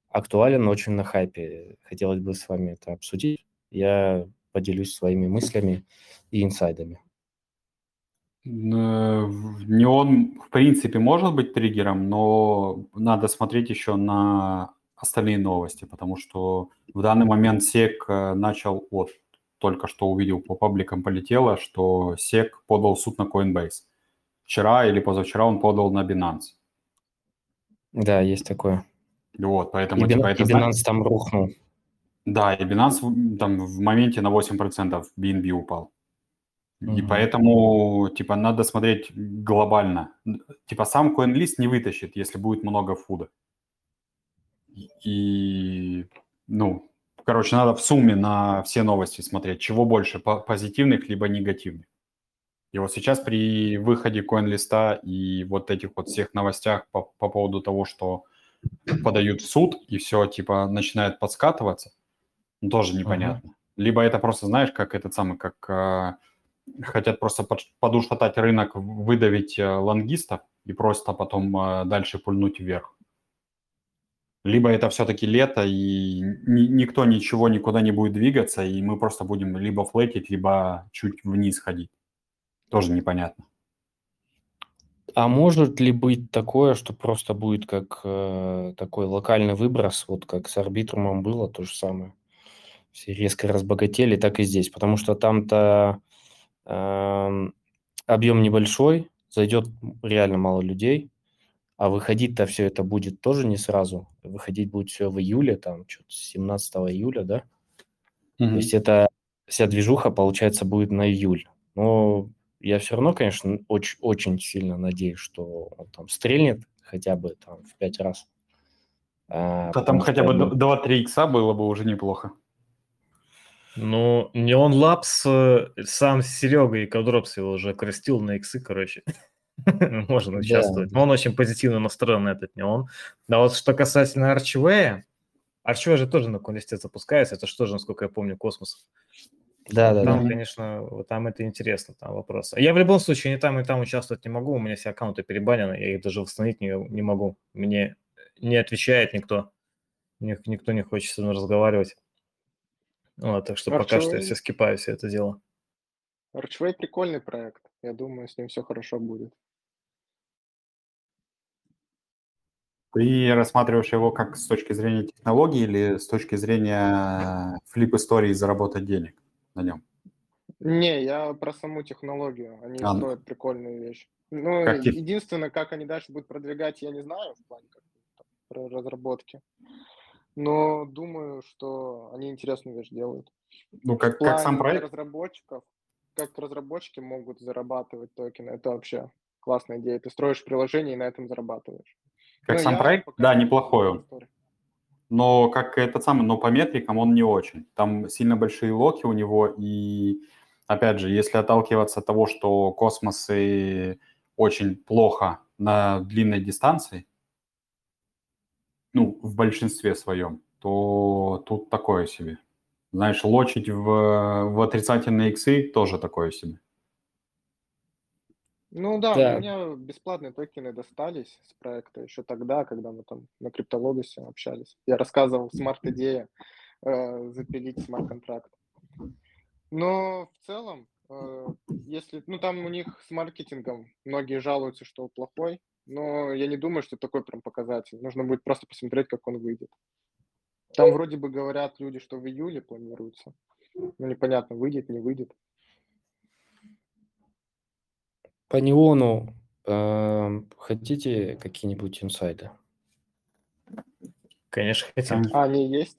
актуален, очень на хайпе. Хотелось бы с вами это обсудить. Я поделюсь своими мыслями и инсайдами. Не он, в принципе, может быть триггером, но надо смотреть еще на остальные новости, потому что в данный момент SEC э, начал, вот, только что увидел по пабликам полетело, что SEC подал суд на Coinbase. Вчера или позавчера он подал на Binance. Да, есть такое. Вот, поэтому... И, типа, Binance, это и Binance там рухнул. Да, и Binance там в моменте на 8% BNB упал. И поэтому, типа, надо смотреть глобально. Типа, сам CoinList не вытащит, если будет много фуда. И, ну, короче, надо в сумме на все новости смотреть, чего больше, позитивных либо негативных. И вот сейчас при выходе CoinList и вот этих вот всех новостях по, по поводу того, что подают в суд и все, типа, начинает подскатываться, тоже непонятно. Uh-huh. Либо это просто, знаешь, как этот самый, как а, хотят просто подушатать рынок, выдавить э, лонгистов и просто потом э, дальше пульнуть вверх. Либо это все-таки лето, и ни, никто ничего никуда не будет двигаться, и мы просто будем либо флетить, либо чуть вниз ходить. Тоже непонятно. А может ли быть такое, что просто будет как э, такой локальный выброс, вот как с арбитрумом было то же самое? Все резко разбогатели, так и здесь. Потому что там-то Эм, объем небольшой, зайдет реально мало людей, а выходить-то все это будет тоже не сразу. Выходить будет все в июле, там, что-то 17 июля, да? То есть это вся движуха, получается, будет на июль. Но я все равно, конечно, очень, очень сильно надеюсь, что он там стрельнет хотя бы там в пять раз. А, да там хотя бы 2-3 икса было бы уже неплохо. Ну, не он лапс, э, сам Серега и Кадропс его уже крестил на иксы, короче. Можно участвовать. Да. Он очень позитивно настроен на этот не он. Да вот что касательно Арчвея, Арчвей же тоже на Кунлисте запускается, это что же, насколько я помню, космос. Да, да, там, да. конечно, там это интересно, там вопрос. Я в любом случае ни там, и там участвовать не могу, у меня все аккаунты перебанены, я их даже восстановить не, не могу. Мне не отвечает никто, никто не хочет со мной разговаривать. Вот, так что Archway... пока что я все скипаю все это дело. Archway прикольный проект. Я думаю, с ним все хорошо будет. Ты рассматриваешь его как с точки зрения технологии или с точки зрения флип-истории заработать денег на нем? Не, я про саму технологию. Они а, ну. строят прикольную вещь. Ну, как единственное, как они дальше будут продвигать, я не знаю в плане как, разработки но думаю, что они интересную вещь делают. Ну, как, как сам проект? разработчиков, как разработчики могут зарабатывать токены, это вообще классная идея. Ты строишь приложение и на этом зарабатываешь. Как но сам проект? Да, неплохой он. Но как этот самый, но по метрикам он не очень. Там сильно большие локи у него, и опять же, если отталкиваться от того, что космосы очень плохо на длинной дистанции, ну, в большинстве своем, то тут такое себе. Знаешь, лочить в, в отрицательные иксы тоже такое себе. Ну да, да, у меня бесплатные токены достались с проекта еще тогда, когда мы там на криптологосе общались. Я рассказывал смарт-идея э, запилить смарт-контракт. Но в целом, э, если, ну там у них с маркетингом многие жалуются, что плохой, но я не думаю, что такой прям показатель. Нужно будет просто посмотреть, как он выйдет. Там вроде бы говорят люди, что в июле планируется. Ну, непонятно, выйдет, не выйдет. По неону э, хотите какие-нибудь инсайды? Конечно, хотим. А, они есть?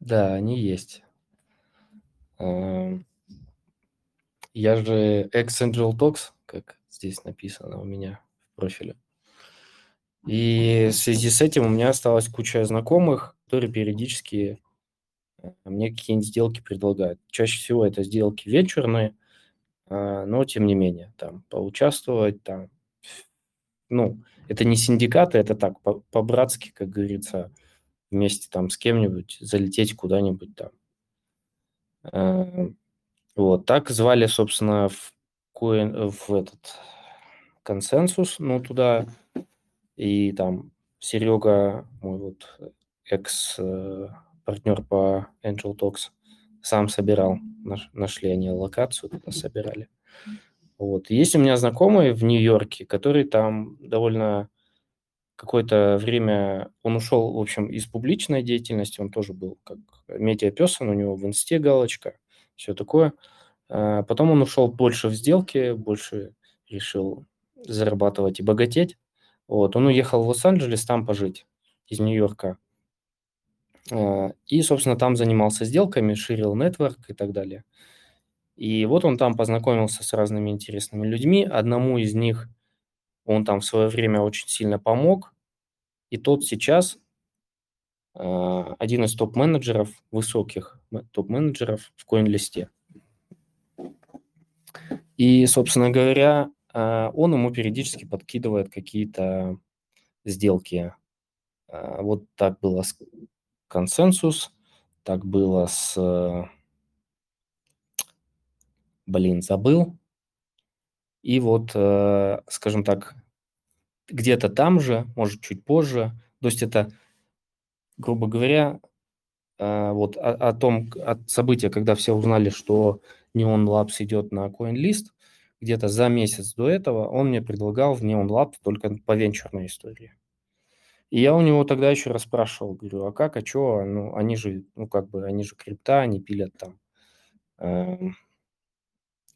Да, они есть. Э, я же ex-Angel Talks, как здесь написано у меня профиля. И в связи с этим у меня осталась куча знакомых, которые периодически э, мне какие-нибудь сделки предлагают. Чаще всего это сделки венчурные, но тем не менее, там, поучаствовать, там, ну, это не синдикаты, это так, по-братски, как говорится, вместе там с кем-нибудь залететь куда-нибудь там. Э, вот, так звали, собственно, в, в этот консенсус, ну, туда, и там Серега, мой вот экс-партнер по Angel Talks, сам собирал, наш, нашли они локацию, туда собирали. Вот. Есть у меня знакомый в Нью-Йорке, который там довольно какое-то время, он ушел, в общем, из публичной деятельности, он тоже был как медиапесон, у него в инсте галочка, все такое. А потом он ушел больше в сделки, больше решил зарабатывать и богатеть. Вот, он уехал в Лос-Анджелес там пожить из Нью-Йорка. А, и, собственно, там занимался сделками, ширил нетворк и так далее. И вот он там познакомился с разными интересными людьми. Одному из них он там в свое время очень сильно помог. И тот сейчас а, один из топ-менеджеров, высоких топ-менеджеров в CoinList. И, собственно говоря, а, он ему периодически подкидывает какие-то сделки. Вот так было консенсус, так было с... Блин, забыл. И вот, э, скажем так, где-то там же, может, чуть позже, то есть это, грубо говоря, а, вот о, о том, от события, когда все узнали, что Neon Labs идет на CoinList, где-то за месяц до этого он мне предлагал в Neon Lab только по венчурной истории. И я у него тогда еще расспрашивал, говорю, а как, а что, ну, они же, ну, как бы, они же крипта, они пилят там э,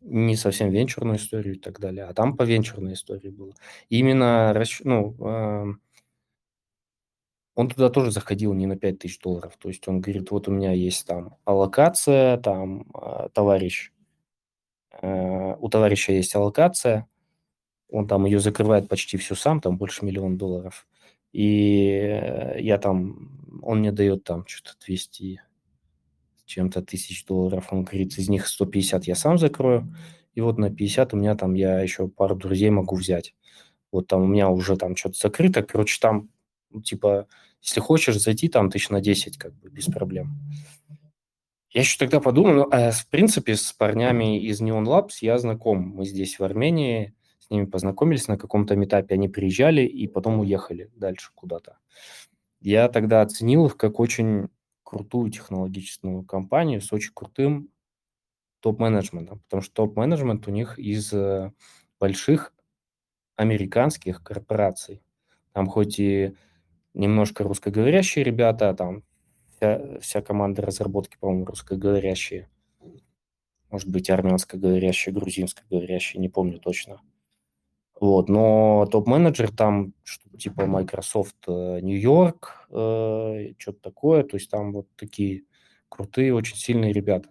не совсем венчурную историю и так далее, а там по венчурной истории было. И именно, ну, э, он туда тоже заходил не на 5000 долларов. То есть он говорит, вот у меня есть там аллокация, там э, товарищ, э, у товарища есть аллокация, он там ее закрывает почти всю сам, там больше миллиона долларов. И э, я там, он мне дает там что-то 200 чем-то тысяч долларов. Он говорит, из них 150 я сам закрою. И вот на 50 у меня там я еще пару друзей могу взять. Вот там у меня уже там что-то закрыто. Короче, там ну, типа, если хочешь зайти там тысяч на 10, как бы без проблем. Я еще тогда подумал, ну, а, в принципе, с парнями из Neon Labs я знаком. Мы здесь в Армении с ними познакомились на каком-то метапе. Они приезжали и потом уехали дальше куда-то. Я тогда оценил их как очень крутую технологическую компанию с очень крутым топ-менеджментом, потому что топ-менеджмент у них из э, больших американских корпораций. Там хоть и немножко русскоговорящие ребята, там вся, вся команда разработки, по-моему, русскоговорящие, может быть, армянскоговорящие, грузинскоговорящие, не помню точно. Вот, но топ-менеджер там что типа Microsoft э, Нью-Йорк, э, что-то такое, то есть там вот такие крутые, очень сильные ребята.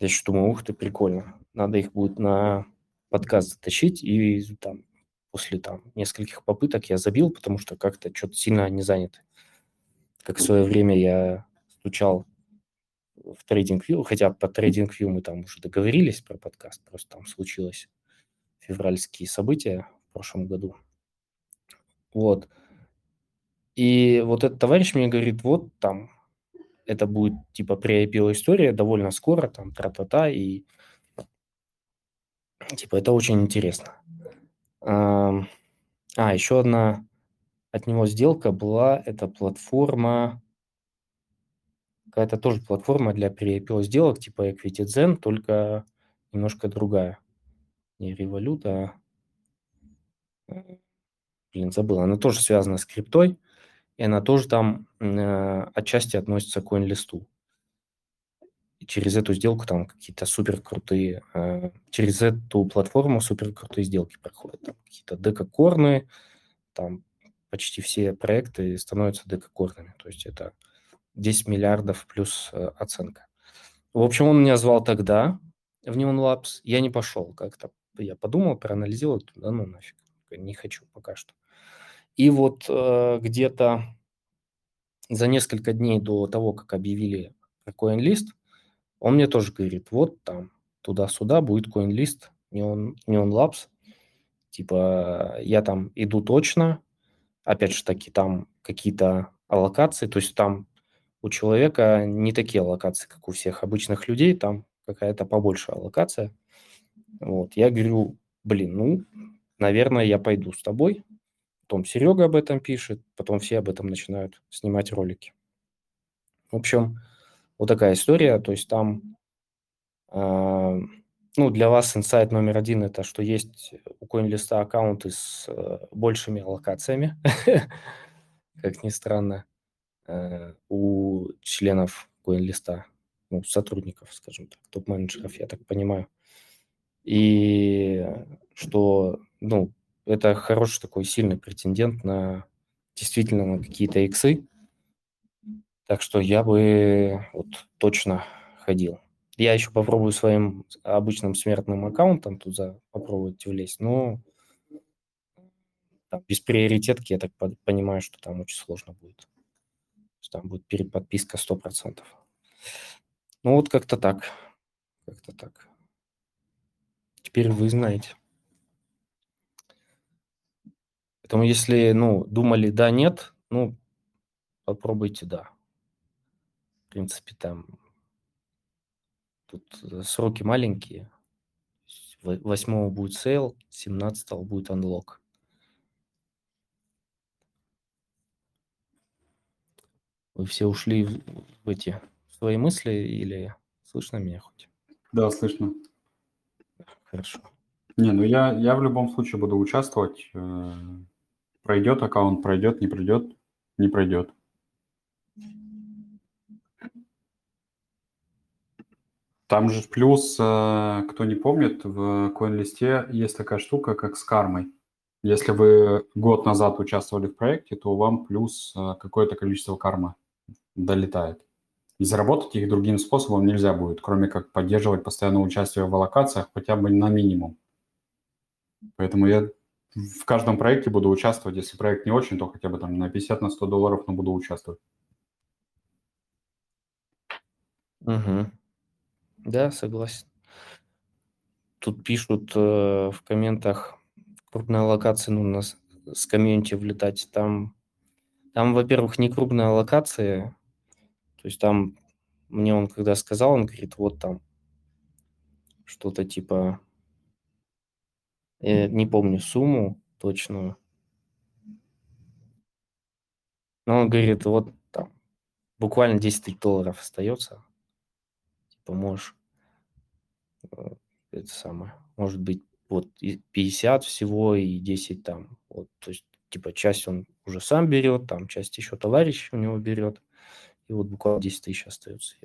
Я еще думаю, ух ты, прикольно. Надо их будет на подкаст затащить, и там после там нескольких попыток я забил, потому что как-то что-то сильно не заняты. Как в свое время я стучал в TradingView, хотя по TradingView мы там уже договорились про подкаст, просто там случилось февральские события в прошлом году. Вот. И вот этот товарищ мне говорит, вот там это будет типа при IPO история довольно скоро, там тра-та-та, и типа это очень интересно. А, еще одна от него сделка была, это платформа, какая-то тоже платформа для pre-IPO сделок, типа EquityZen, только немножко другая не Revolut, а... Блин, забыл. Она тоже связана с криптой, и она тоже там э, отчасти относится к CoinList. И через эту сделку там какие-то супер крутые, э, через эту платформу супер крутые сделки проходят. Там какие-то декокорны, там почти все проекты становятся декокорными. То есть это 10 миллиардов плюс э, оценка. В общем, он меня звал тогда в Neon Labs. Я не пошел как-то я подумал, проанализировал, да ну нафиг, не хочу пока что. И вот э, где-то за несколько дней до того, как объявили про CoinList, он мне тоже говорит, вот там туда-сюда будет CoinList, Neon, Neon Labs. Типа я там иду точно, опять же таки там какие-то аллокации, то есть там у человека не такие аллокации, как у всех обычных людей, там какая-то побольше аллокация. Вот, я говорю, блин, ну, наверное, я пойду с тобой. Потом Серега об этом пишет, потом все об этом начинают снимать ролики. В общем, вот такая история. То есть там, э, ну, для вас инсайт номер один – это что есть у CoinList аккаунты с э, большими аллокациями, как ни странно, э, у членов CoinList, ну, сотрудников, скажем так, топ-менеджеров, я так понимаю – и что, ну, это хороший такой сильный претендент на действительно на какие-то иксы. Так что я бы вот точно ходил. Я еще попробую своим обычным смертным аккаунтом туда попробовать влезть, но там, без приоритетки я так понимаю, что там очень сложно будет. Там будет переподписка 100%. Ну вот как-то так. Как-то так. Теперь вы знаете. Поэтому если, ну, думали да, нет, ну, попробуйте да. В принципе, там тут э, сроки маленькие. 8 будет сейл, 17 будет unlock. Вы все ушли в, эти свои мысли или слышно меня хоть? Да, слышно. Хорошо. Не, ну я, я в любом случае буду участвовать. Э, пройдет аккаунт, пройдет, не пройдет, не пройдет. Там же плюс, э, кто не помнит, в CoinList есть такая штука, как с кармой. Если вы год назад участвовали в проекте, то вам плюс э, какое-то количество карма долетает. И заработать их другим способом нельзя будет, кроме как поддерживать постоянное участие в аллокациях хотя бы на минимум. Поэтому я в каждом проекте буду участвовать. Если проект не очень, то хотя бы там на 50, на 100 долларов, но буду участвовать. Угу. Да, согласен. Тут пишут э, в комментах, крупная локация, ну, у нас с комьюнити влетать. Там, там, во-первых, не крупная локация, то есть там мне он когда сказал, он говорит, вот там что-то типа, я не помню сумму точную, но он говорит, вот там буквально 10 тысяч долларов остается, типа можешь э, это самое, может быть, вот 50 всего и 10 там, вот, то есть, типа, часть он уже сам берет, там, часть еще товарищ у него берет, и вот буквально 10 тысяч остается.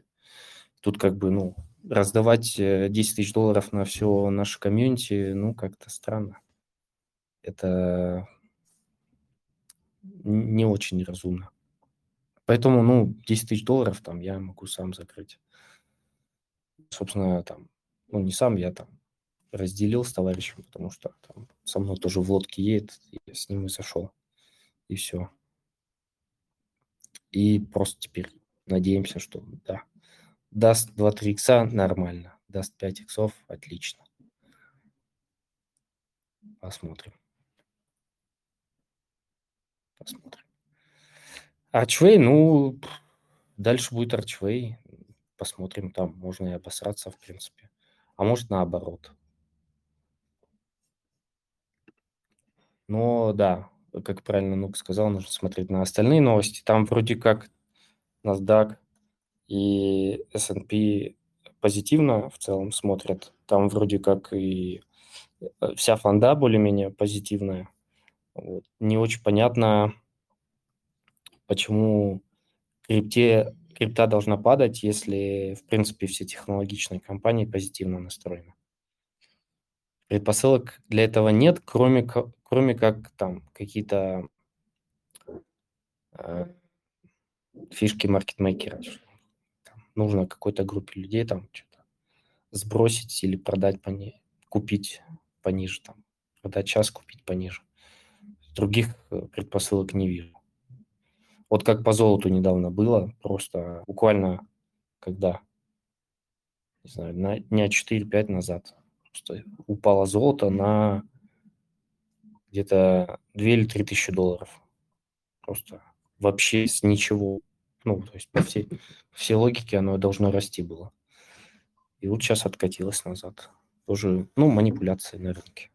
Тут как бы, ну, раздавать 10 э, тысяч долларов на все наше комьюнити, ну, как-то странно. Это не очень разумно. Поэтому, ну, 10 тысяч долларов там я могу сам закрыть. Собственно, там, ну, не сам, я там разделил с товарищем, потому что там со мной тоже в лодке едет, я с ним и зашел. И все. И просто теперь надеемся, что да, даст 2-3 икса нормально, даст 5 иксов отлично. Посмотрим. Посмотрим. Арчвей, ну, дальше будет Арчвей. Посмотрим, там можно и обосраться, в принципе. А может, наоборот. Но да, как правильно Нук сказал, нужно смотреть на остальные новости. Там вроде как NASDAQ и S&P позитивно в целом смотрят. Там вроде как и э, вся фонда более-менее позитивная. Вот. Не очень понятно, почему крипте, крипта должна падать, если, в принципе, все технологичные компании позитивно настроены. Предпосылок для этого нет, кроме, кроме как там какие-то э, фишки маркетмейкера. Нужно какой-то группе людей там что-то сбросить или продать по ней, купить пониже, там, продать час, купить пониже. Других э, предпосылок не вижу. Вот как по золоту недавно было, просто буквально когда, не знаю, на дня 4-5 назад просто упало золото на где-то 2 или 3 тысячи долларов. Просто вообще с ничего. Ну, то есть по всей, по всей логике оно должно расти было. И вот сейчас откатилось назад. Тоже, ну, манипуляции на рынке.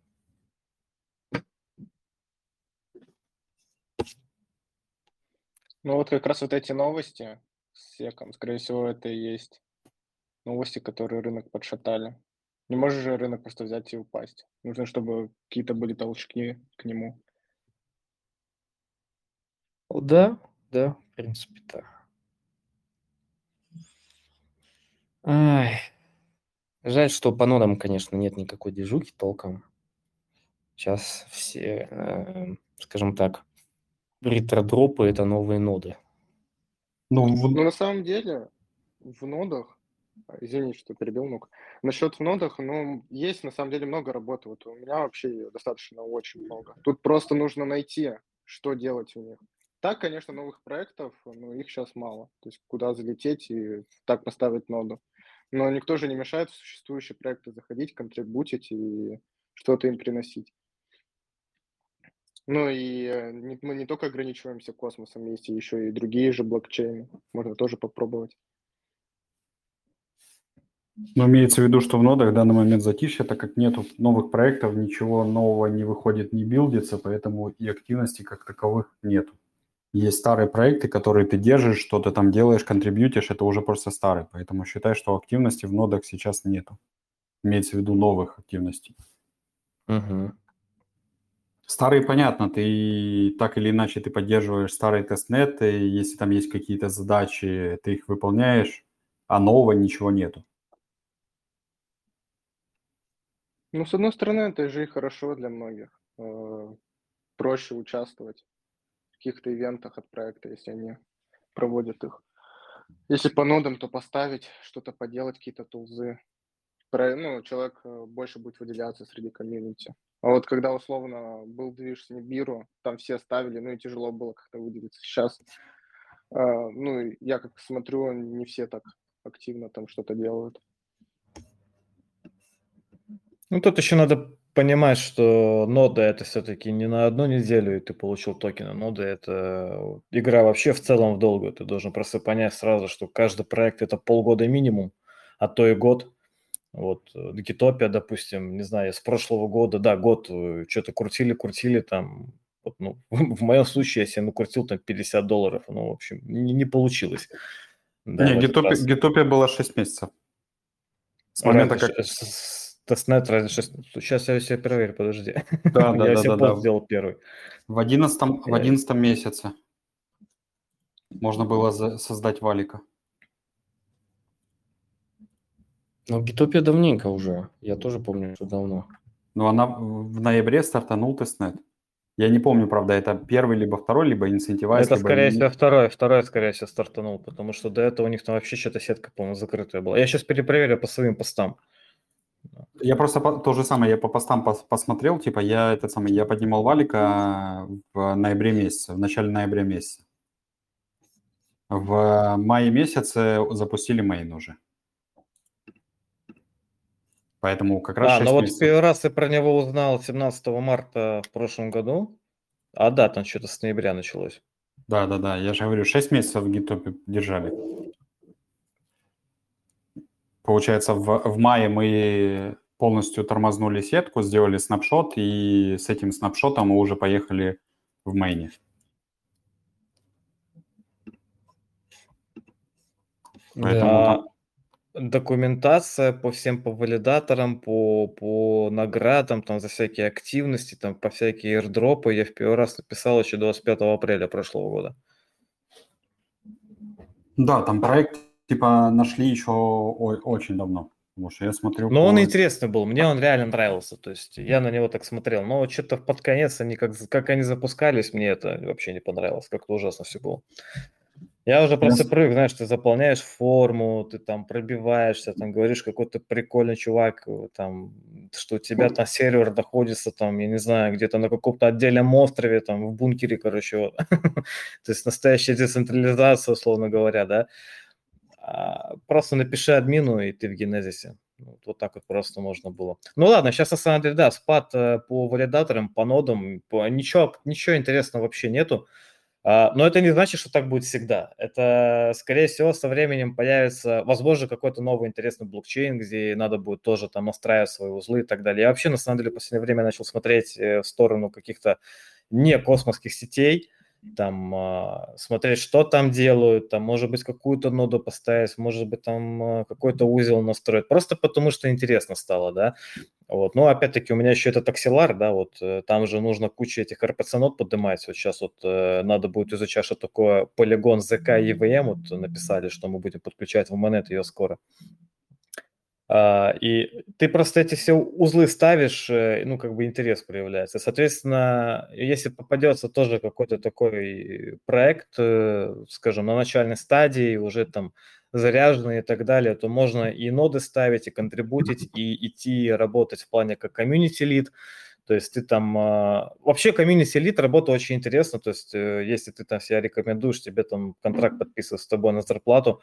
Ну вот как раз вот эти новости с секом, скорее всего, это и есть новости, которые рынок подшатали. Не может же рынок просто взять и упасть. Нужно, чтобы какие-то были толчки к нему. Да, да, в принципе, так. Ай. Жаль, что по нодам, конечно, нет никакой движухи толком. Сейчас все, э, скажем так, ретродропы – это новые ноды. Ну, в... ну, на самом деле, в нодах Извини, что перебил, Нук. Насчет в нодах, ну, есть на самом деле много работы. Вот у меня вообще достаточно очень много. Тут просто нужно найти, что делать у них. Так, конечно, новых проектов, но их сейчас мало. То есть куда залететь и так поставить ноду. Но никто же не мешает в существующие проекты заходить, контрибутить и что-то им приносить. Ну и э, мы не только ограничиваемся космосом, есть еще и другие же блокчейны. Можно тоже попробовать. Но имеется в виду, что в нодах в данный момент затишье, так как нет новых проектов, ничего нового не выходит, не билдится, поэтому и активности как таковых нет. Есть старые проекты, которые ты держишь, что то там делаешь, контрибьютишь, это уже просто старый. Поэтому считай, что активности в нодах сейчас нету. Имеется в виду новых активностей. Угу. Старые, понятно, ты так или иначе ты поддерживаешь старые тестнеты, если там есть какие-то задачи, ты их выполняешь, а нового ничего нету. Ну, с одной стороны, это же и хорошо для многих. Э, проще участвовать в каких-то ивентах от проекта, если они проводят их. Если по нодам, то поставить, что-то поделать, какие-то тулзы. Про, ну, человек э, больше будет выделяться среди комьюнити. А вот когда условно был движ с Нибиру, там все ставили, ну и тяжело было как-то выделиться. Сейчас, э, ну, я как смотрю, не все так активно там что-то делают. Ну, тут еще надо понимать, что нода это все-таки не на одну неделю, и ты получил токены. Нода это игра вообще в целом в долгую. Ты должен просто понять сразу, что каждый проект это полгода минимум, а то и год. Вот, Гитопия, допустим, не знаю, с прошлого года, да, год э, что-то крутили, крутили там, вот, ну, в моем случае, если я накрутил там 50 долларов, ну, в общем, не, не получилось. Да, не, Гитопия, Gitopia была 6 месяцев. С момента, как... Тестнет разве что... Сейчас я все проверю, подожди. Да, да, я да, себе да, пост да. сделал первый. В 11, в 11 месяце можно было за- создать валика. Ну, Gitopia давненько уже. Я тоже помню, что давно. Но она в ноябре стартанул тестнет. Я не помню, правда, это первый, либо второй, либо incentivized. Это, либо скорее всего, второй, второй, скорее всего, стартанул, потому что до этого у них там вообще что-то сетка, по-моему, закрытая была. Я сейчас перепроверю по своим постам. Я просто по- то же самое, я по постам пос- посмотрел, типа я этот самый, я поднимал валика в ноябре месяце, в начале ноября месяца. В мае месяце запустили мейн уже. Поэтому как раз А, 6 ну вот месяцев. первый раз я про него узнал 17 марта в прошлом году. А да, там что-то с ноября началось. Да, да, да. Я же говорю, 6 месяцев в гитопе держали. Получается, в, в мае мы полностью тормознули сетку, сделали снапшот, и с этим снапшотом мы уже поехали в мейне. Поэтому А, там- документация по всем по валидаторам, по, по наградам, там за всякие активности, там по всякие airdропы я в первый раз написал еще 25 апреля прошлого года. Да, там проект типа нашли еще очень давно. Потому что я смотрю... Но он по- интересный был, мне он реально нравился, то есть я на него так смотрел. Но что-то под конец они как, как они запускались, мне это вообще не понравилось, как-то ужасно все было. Я уже просто привык, знаешь, ты заполняешь форму, ты там пробиваешься, там говоришь, какой-то прикольный чувак, э, там, что у тебя там сервер находится, там, я не знаю, где-то на каком-то отдельном острове, там, в бункере, короче, вот. То есть настоящая децентрализация, условно говоря, да. А, Просто напиши админу, и ты в генезисе. Вот, вот так вот просто можно было. Ну ладно, сейчас на самом деле, да, спад э, по валидаторам, по нодам, по... Ничего, ничего интересного вообще нету. А, Но это не значит, что так будет всегда. Это, скорее всего, со временем появится, возможно, какой-то новый интересный блокчейн, где надо будет тоже там настраивать свои узлы и так далее. Я вообще, на самом деле, в последнее время начал смотреть э, в сторону каких-то не космосских сетей, там а, смотреть, что там делают, там, может быть, какую-то ноду поставить, может быть, там а, какой-то узел настроить, просто потому что интересно стало, да. Вот. Ну, опять-таки, у меня еще этот акселар, да, вот э, там же нужно кучу этих RPC-нод поднимать. Вот сейчас вот э, надо будет изучать, что такое полигон ZK EVM, вот написали, что мы будем подключать в монет ее скоро. А, И ты просто эти все узлы ставишь, э, ну, как бы интерес проявляется. Соответственно, если попадется тоже какой-то такой проект, э, скажем, на начальной стадии, уже там заряженный и так далее, то можно и ноды ставить, и контрибутить, и идти работать в плане как комьюнити лид. То есть ты там... а, Вообще комьюнити лид работа очень интересна. То есть э, если ты там себя рекомендуешь, тебе там контракт подписывают с тобой на зарплату.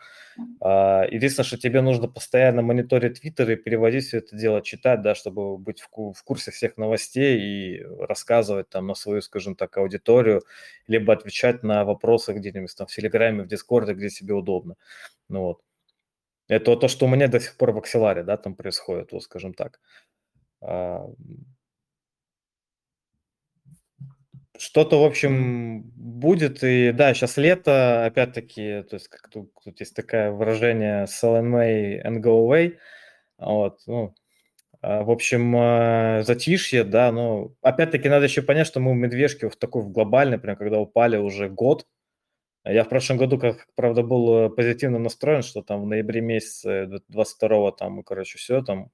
А, Единственное, что тебе нужно постоянно мониторить твиттер и переводить все это дело, читать, да, чтобы быть в ку- в курсе всех новостей и рассказывать там на свою, скажем так, аудиторию, либо отвечать на вопросы где-нибудь там в Телеграме, в Дискорде, где тебе удобно. Ну вот. Это то, что у меня до сих пор в Акселаре, да, там происходит, вот скажем так. А, Что-то, в общем, будет. И да, сейчас лето, опять-таки, то есть как тут, тут есть такое выражение sell in May and go away. Вот, ну, а, в общем, а, затишье, да, но опять-таки надо еще понять, что мы в медвежке в такой в глобальной, прям когда упали уже год. Я в прошлом году, как правда, был э, позитивно настроен, что там в ноябре месяце 22-го там, короче, все, там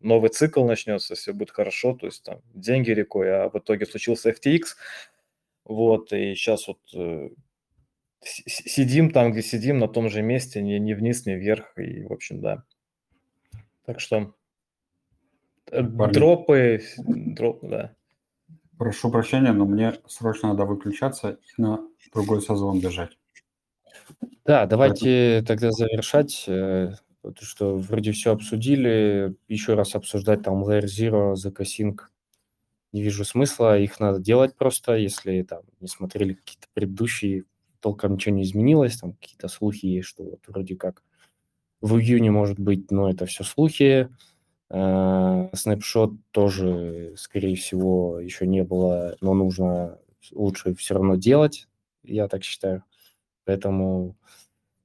новый цикл начнется, все будет хорошо, то есть там деньги рекой, а в итоге случился FTX, вот, и сейчас вот э, сидим там, где сидим, на том же месте, ни, ни вниз, ни вверх, и, в общем, да. Так что э, Парни. дропы, дроп, да. Прошу прощения, но мне срочно надо выключаться и на другой сезон бежать. Да, давайте Поэтому... тогда завершать, э, потому что вроде все обсудили. Еще раз обсуждать там Layer Zero, Zakasync не вижу смысла. Их надо делать просто, если там не смотрели какие-то предыдущие, толком ничего не изменилось, там какие-то слухи есть, что вот вроде как в июне может быть, но это все слухи. Снапшот тоже, скорее всего, еще не было, но нужно лучше все равно делать, я так считаю. Поэтому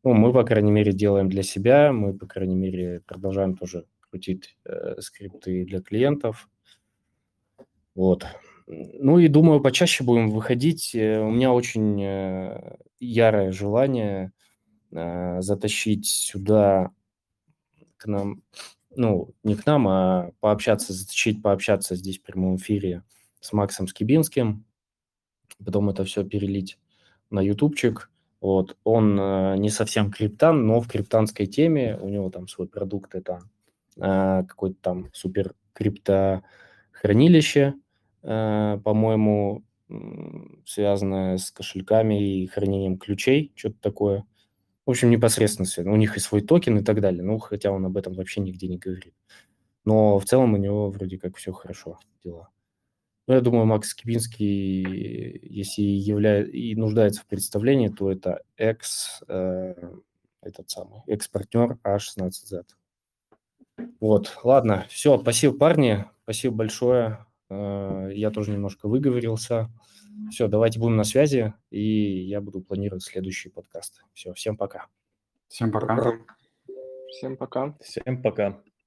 ну, мы, по крайней мере, делаем для себя, мы, по крайней мере, продолжаем тоже крутить э, скрипты для клиентов. Вот. Ну и думаю, почаще будем выходить. Э, у меня очень э, ярое желание э, затащить сюда к нам ну, не к нам, а пообщаться, затащить, пообщаться здесь в прямом эфире с Максом Скибинским, потом это все перелить на ютубчик. Вот, он э, не совсем криптан, но в криптанской теме, у него там свой продукт, это э, какой-то там супер криптохранилище, э, по-моему, связанное с кошельками и хранением ключей, что-то такое. В общем, непосредственно связано. У них и свой токен и так далее. Ну, хотя он об этом вообще нигде не говорит. Но в целом у него вроде как все хорошо дела. Ну, я думаю, Макс Кибинский, если является и нуждается в представлении, то это экс, э, этот самый, экс-партнер A16Z. Вот, ладно, все, спасибо, парни, спасибо большое. Э, я тоже немножко выговорился. Все, давайте будем на связи, и я буду планировать следующий подкаст. Все, всем пока. Всем пока. Всем пока. Всем пока.